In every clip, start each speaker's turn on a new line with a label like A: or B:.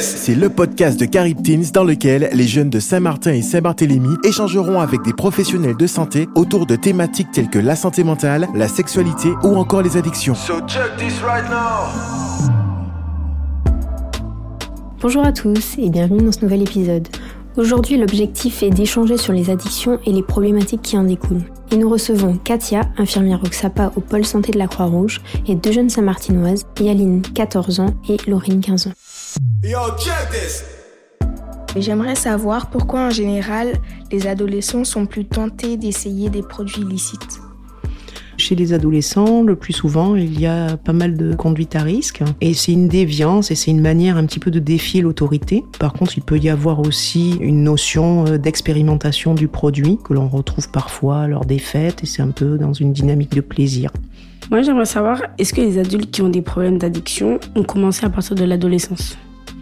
A: C'est le podcast de Carib Teens dans lequel les jeunes de Saint-Martin et Saint-Barthélemy échangeront avec des professionnels de santé autour de thématiques telles que la santé mentale, la sexualité ou encore les addictions.
B: Bonjour à tous et bienvenue dans ce nouvel épisode. Aujourd'hui, l'objectif est d'échanger sur les addictions et les problématiques qui en découlent. Et nous recevons Katia, infirmière au XAPA au pôle santé de la Croix-Rouge, et deux jeunes Saint-Martinoises, Yaline, 14 ans, et Laurine, 15 ans.
C: J'aimerais savoir pourquoi en général les adolescents sont plus tentés d'essayer des produits illicites.
D: Chez les adolescents, le plus souvent, il y a pas mal de conduite à risque et c'est une déviance et c'est une manière un petit peu de défier l'autorité. Par contre, il peut y avoir aussi une notion euh, d'expérimentation du produit que l'on retrouve parfois lors des fêtes et c'est un peu dans une dynamique de plaisir.
E: Moi, j'aimerais savoir, est-ce que les adultes qui ont des problèmes d'addiction ont commencé à partir de l'adolescence?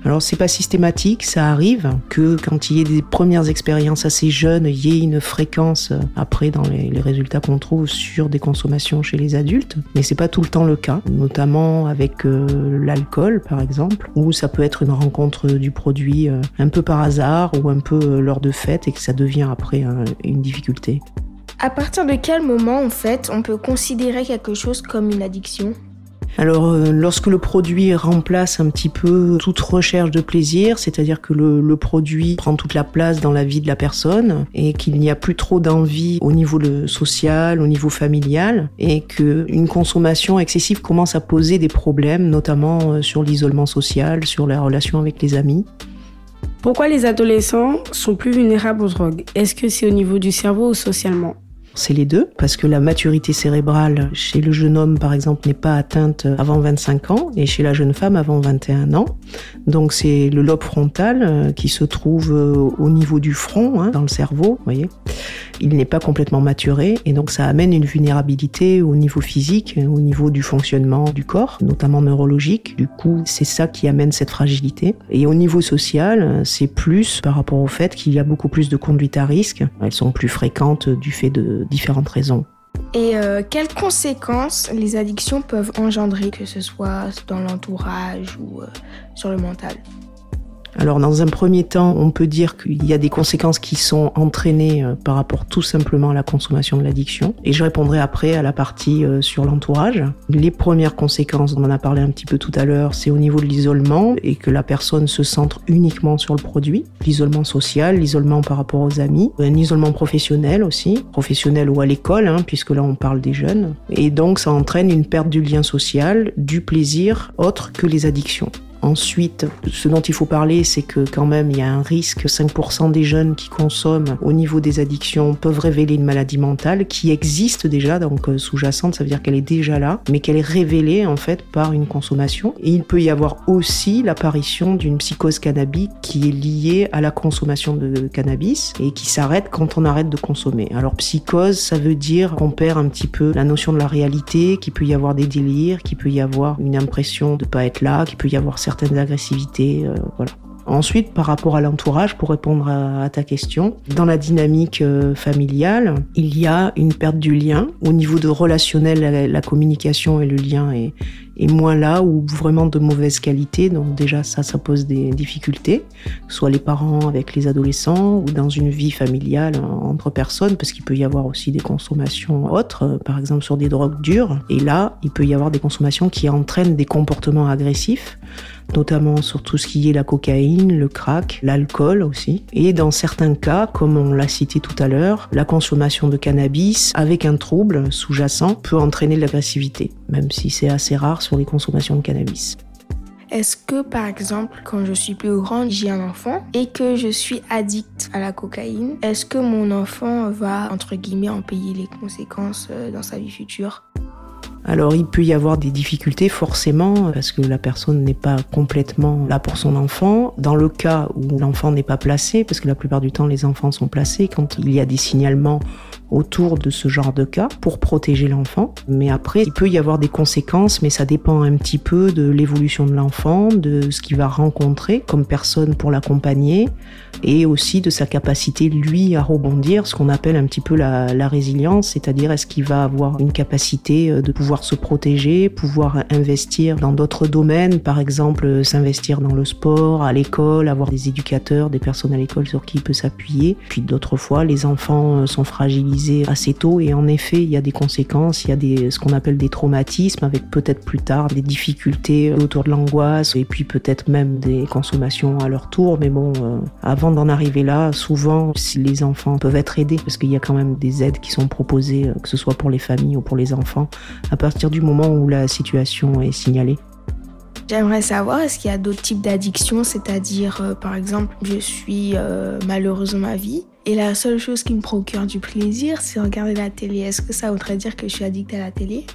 D: Alors c'est pas systématique, ça arrive que quand il y ait des premières expériences assez jeunes, il y ait une fréquence euh, après dans les, résultats qu'on trouve sur des consommations chez les adultes, mais c'est pas tout le temps le cas, notamment avec euh, l'alcool par exemple, où ça peut être une rencontre du produit euh, un peu par hasard ou un peu lors de fêtes et que ça devient après une difficulté.
C: À partir de quel moment en fait on peut considérer quelque chose comme une addiction?
D: Alors, euh, lorsque le produit remplace un petit peu toute recherche de plaisir, c'est-à-dire que le, produit prend toute la place dans la vie de la personne et qu'il n'y a plus trop d'envie au niveau social, au niveau familial, et qu'une consommation excessive commence à poser des problèmes, notamment euh, sur l'isolement social, sur la relation avec les amis.
E: Pourquoi les adolescents sont plus vulnérables aux drogues? Est-ce que c'est au niveau du cerveau ou socialement?
D: C'est les deux, parce que la maturité cérébrale chez le jeune homme, par exemple, n'est pas atteinte avant 25 ans et chez la jeune femme avant 21 ans. Donc c'est le lobe frontal euh, qui se trouve euh, au niveau du front, hein, dans le cerveau, voyez. Il n'est pas complètement maturé et donc ça amène une vulnérabilité au niveau physique, au niveau du fonctionnement du corps, notamment neurologique. Du coup, c'est ça qui amène cette fragilité. Et au niveau social, c'est plus par rapport au fait qu'il y a beaucoup plus de conduites à risque. Elles sont plus fréquentes du fait de différentes raisons.
C: Et euh, quelles conséquences les addictions peuvent engendrer, que ce soit dans l'entourage ou euh, sur le mental?
D: Alors dans un premier temps, on peut dire qu'il y a des conséquences qui sont entraînées euh, par rapport tout simplement à la consommation de l'addiction. Et je répondrai après à la partie euh, sur l'entourage. Les premières conséquences, on en a parlé un petit peu tout à l'heure, c'est au niveau de l'isolement et que la personne se centre uniquement sur le produit. L'isolement social, l'isolement par rapport aux amis, un isolement professionnel aussi, professionnel ou à l'école, hein, puisque là on parle des jeunes. Et donc ça entraîne une perte du lien social, du plaisir autre que les addictions. Ensuite, ce dont il faut parler, c'est que quand même, il y a un risque. 5% des jeunes qui consomment au niveau des addictions peuvent révéler une maladie mentale qui existe déjà, donc euh, sous-jacente, ça veut dire qu'elle est déjà là, mais qu'elle est révélée en fait par une consommation. Et il peut y avoir aussi l'apparition d'une psychose cannabique qui est liée à la consommation de cannabis et qui s'arrête quand on arrête de consommer. Alors psychose, ça veut dire qu'on perd un petit peu la notion de la réalité, qu'il peut y avoir des délires, qu'il peut y avoir une impression de pas être là, qu'il peut y avoir certaines agressivités, euh, voilà. Ensuite, par rapport à l'entourage, pour répondre à, ta question, dans la dynamique euh, familiale, il y a une perte du lien. Au niveau de relationnel, la, communication et le lien est, moins là, ou vraiment de mauvaise qualité. Donc déjà, ça, ça pose des difficultés, soit les parents avec les adolescents, ou dans une vie familiale entre personnes, parce qu'il peut y avoir aussi des consommations autres, euh, par exemple sur des drogues dures. Et là, il peut y avoir des consommations qui entraînent des comportements agressifs notamment sur tout ce qui est la cocaïne, le crack, l'alcool aussi. Et dans certains cas, comme on l'a cité tout à l'heure, la consommation de cannabis avec un trouble sous-jacent peut entraîner de l'agressivité, même si c'est assez rare sur les consommations de cannabis.
C: Est-ce que par exemple, quand je suis plus grande, j'ai un enfant et que je suis addict à la cocaïne, est-ce que mon enfant va, entre guillemets, en payer les conséquences euh, dans sa vie future?
D: Alors il peut y avoir des difficultés forcément parce que la personne n'est pas complètement là pour son enfant. Dans le cas où l'enfant n'est pas placé, parce que la plupart du temps les enfants sont placés quand il y a des signalements autour de ce genre de cas pour protéger l'enfant. Mais après, il peut y avoir des conséquences, mais ça dépend un petit peu de l'évolution de l'enfant, de ce qu'il va rencontrer comme personne pour l'accompagner et aussi de sa capacité, lui, à rebondir, ce qu'on appelle un petit peu la, résilience, c'est-à-dire est-ce qu'il va avoir une capacité euh, de pouvoir pouvoir se protéger, pouvoir investir dans d'autres domaines, par exemple s'investir dans le sport, à l'école, avoir des éducateurs, des personnes à l'école sur qui il peut s'appuyer. Puis d'autres fois, les enfants sont fragilisés assez tôt et en effet, il y a des conséquences, il y a des, ce qu'on appelle des traumatismes avec peut-être plus tard des difficultés autour de l'angoisse et puis peut-être même des consommations à leur tour. Mais bon, euh, avant d'en arriver là, souvent, si les enfants peuvent être aidés parce qu'il y a quand même des aides qui sont proposées, euh, que ce soit pour les familles ou pour les enfants, partir du moment où la situation est signalée.
C: J'aimerais savoir, est-ce qu'il y a d'autres types d'addictions, c'est-à-dire, euh, par exemple, je suis euh, malheureuse dans ma vie et la seule chose qui me procure du plaisir, c'est regarder la télé. Est-ce que ça voudrait dire que je suis addict à la télé?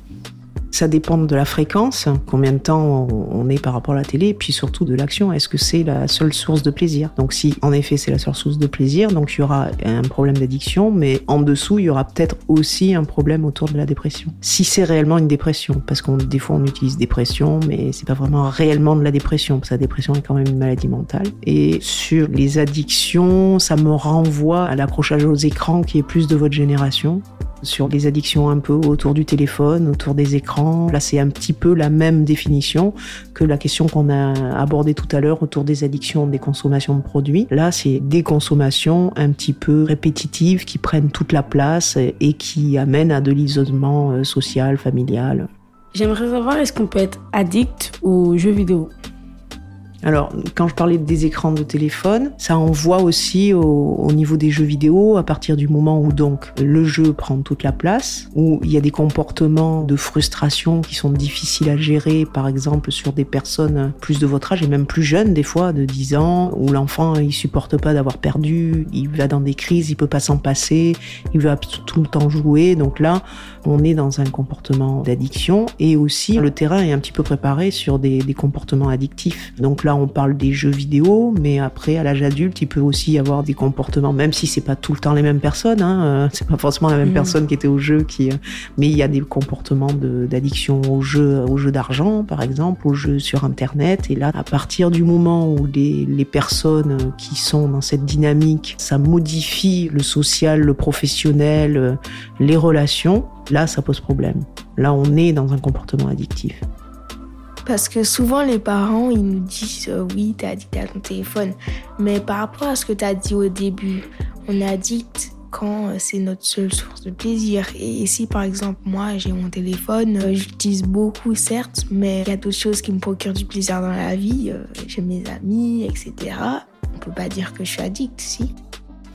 D: Ça dépend de la fréquence, combien de temps on est par rapport à la télé, et puis surtout de l'action. Est-ce que c'est la seule source de plaisir? Donc si en effet c'est la seule source de plaisir, donc il y aura un problème d'addiction, mais en dessous il y aura peut-être aussi un problème autour de la dépression. Si c'est réellement une dépression, parce qu'on des fois on utilise dépression, mais c'est pas vraiment réellement de la dépression, parce que la dépression est quand même une maladie mentale. Et sur les addictions, ça me renvoie à l'accrochage aux écrans qui est plus de votre génération sur les addictions un peu autour du téléphone, autour des écrans. Là, c'est un petit peu la même définition que la question qu'on a abordée tout à l'heure autour des addictions, des consommations de produits. Là, c'est des consommations un petit peu répétitives qui prennent toute la place et qui amènent à de l'isolement euh, social, familial.
E: J'aimerais savoir, est-ce qu'on peut être addict aux jeux vidéo?
D: Alors, quand je parlais des écrans de téléphone, ça envoie aussi au, niveau des jeux vidéo à partir du moment où donc le jeu prend toute la place, où il y a des comportements de frustration qui sont difficiles à gérer, par exemple sur des personnes plus de votre âge et même plus jeunes des fois, de 10 ans, où l'enfant il supporte pas d'avoir perdu, il va dans des crises, il peut pas s'en passer, il veut tout le temps jouer. Donc là, on est dans un comportement d'addiction et aussi le terrain est un petit peu préparé sur des, des comportements addictifs. Donc là, on parle des jeux vidéo, mais après, à l'âge adulte, il peut aussi y avoir des comportements, même si c'est pas tout le temps les mêmes personnes. Hein, euh, c'est pas forcément la même mm. personne qui était au jeu, qui, euh, mais il y a des comportements d'addiction au jeu, au jeu d'argent, par exemple, au jeu sur Internet. Et là, à partir du moment où les, les personnes qui sont dans cette dynamique, ça modifie le social, le professionnel, euh, les relations, là, ça pose problème. Là, on est dans un comportement addictif.
C: Parce que souvent, les parents, ils nous disent euh, oui, t'es addict à ton téléphone. Mais par rapport à ce que tu as dit au début, on est addict quand euh, c'est notre seule source de plaisir. Et si par exemple moi j'ai mon téléphone, euh, j'utilise beaucoup certes, mais il y a d'autres choses qui me procurent du plaisir dans la vie. j'ai mes amis, etc. On peut pas dire que je suis addict, si.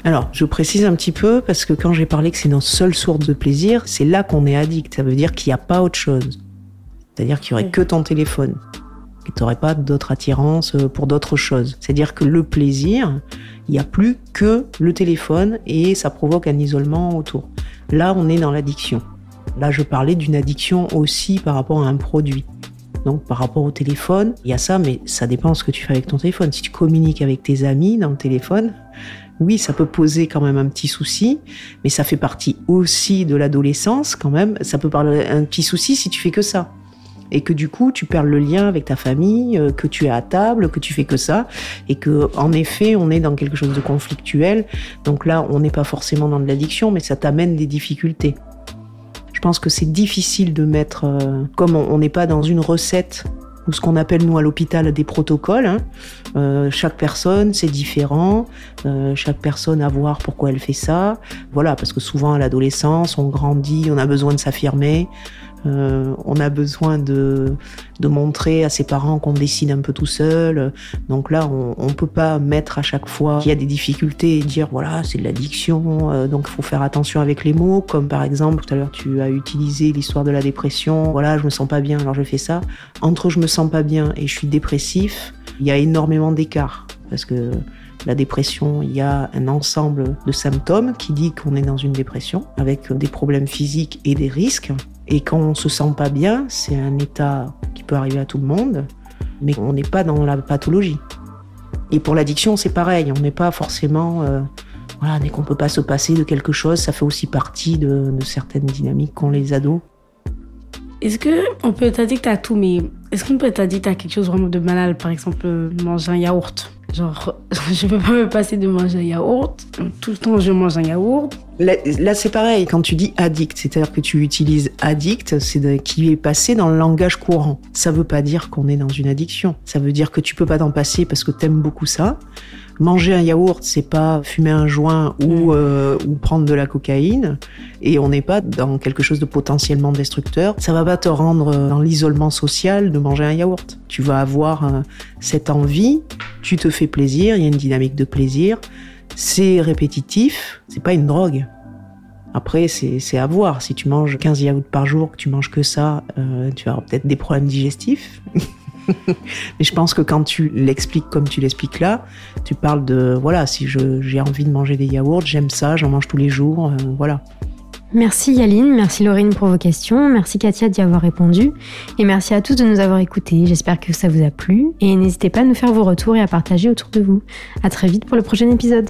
D: Alors, je précise un petit peu parce que quand j'ai parlé que c'est notre seule source de plaisir, c'est là qu'on est addict. Ça veut dire qu'il n'y a pas autre chose. C'est-à-dire qu'il n'y aurait que ton téléphone. Et tu n'aurais pas d'autre attirance euh, pour d'autres choses. C'est-à-dire que le plaisir, il n'y a plus que le téléphone et ça provoque un isolement autour. Là, on est dans l'addiction. Là, je parlais d'une addiction aussi par rapport à un produit. Donc, par rapport au téléphone, il y a ça, mais ça dépend de ce que tu fais avec ton téléphone. Si tu communiques avec tes amis dans le téléphone, oui, ça peut poser quand même un petit souci, mais ça fait partie aussi de l'adolescence quand même. Ça peut parler un petit souci si tu fais que ça et que du coup tu perds le lien avec ta famille, euh, que tu es à table, que tu fais que ça, et que en effet on est dans quelque chose de conflictuel. Donc là, on n'est pas forcément dans de l'addiction, mais ça t'amène des difficultés. Je pense que c'est difficile de mettre, euh, comme on n'est pas dans une recette ou ce qu'on appelle nous à l'hôpital des protocoles. Hein. Euh, chaque personne, c'est différent. chaque personne à voir pourquoi elle fait ça. Voilà, parce que souvent à l'adolescence, on grandit, on a besoin de s'affirmer. Euh, on a besoin de, de montrer à ses parents qu'on décide un peu tout seul. Donc là, on ne peut pas mettre à chaque fois qu'il y a des difficultés et dire voilà, c'est de l'addiction, euh, donc il faut faire attention avec les mots. Comme par exemple, tout à l'heure, tu as utilisé l'histoire de la dépression. Voilà, je me sens pas bien, alors je fais ça. Entre je me sens pas bien et je suis dépressif, il y a énormément d'écart parce que la dépression, il y a un ensemble de symptômes qui dit qu'on est dans une dépression avec des problèmes physiques et des risques. Et quand on se sent pas bien, c'est un état qui peut arriver à tout le monde, mais on n'est pas dans la pathologie. Et pour l'addiction, c'est pareil, on n'est pas forcément... Euh, voilà, dès qu'on peut pas se passer de quelque chose, ça fait aussi partie de, certaines dynamiques qu'ont les ados.
E: Est-ce qu'on peut être addict à tout, mais est-ce qu'on peut être addict à quelque chose vraiment de banal Par exemple, manger un yaourt? Genre, je peux pas me passer de manger un yaourt. Tout le temps, je mange un yaourt.
D: Là, c'est pareil, quand tu dis addict, c'est-à-dire que tu utilises addict, c'est qui est passé dans le langage courant. Ça veut pas dire qu'on est dans une addiction. Ça veut dire que tu peux pas t'en passer parce que t'aimes beaucoup ça. Manger un yaourt, c'est pas fumer un joint ou, mm. euh, ou prendre de la cocaïne. Et on n'est pas dans quelque chose de potentiellement destructeur. Ça va pas te rendre dans l'isolement social de manger un yaourt. Tu vas avoir euh, cette envie, tu te fais plaisir, il y a une dynamique de plaisir c'est répétitif, c'est pas une drogue. Après, c'est à voir. Si tu manges 15 yaourts par jour, que tu manges que ça, euh, tu vas peut-être des problèmes digestifs. Mais je pense que quand tu l'expliques comme tu l'expliques là, tu parles de voilà, si j'ai envie de manger des yaourts, j'aime ça, j'en mange tous les jours, euh, voilà.
B: Merci Yaline, merci Laurine pour vos questions, merci Katia d'y avoir répondu et merci à tous de nous avoir écoutés. J'espère que ça vous a plu et n'hésitez pas à nous faire vos retours et à partager autour de vous. À très vite pour le prochain épisode.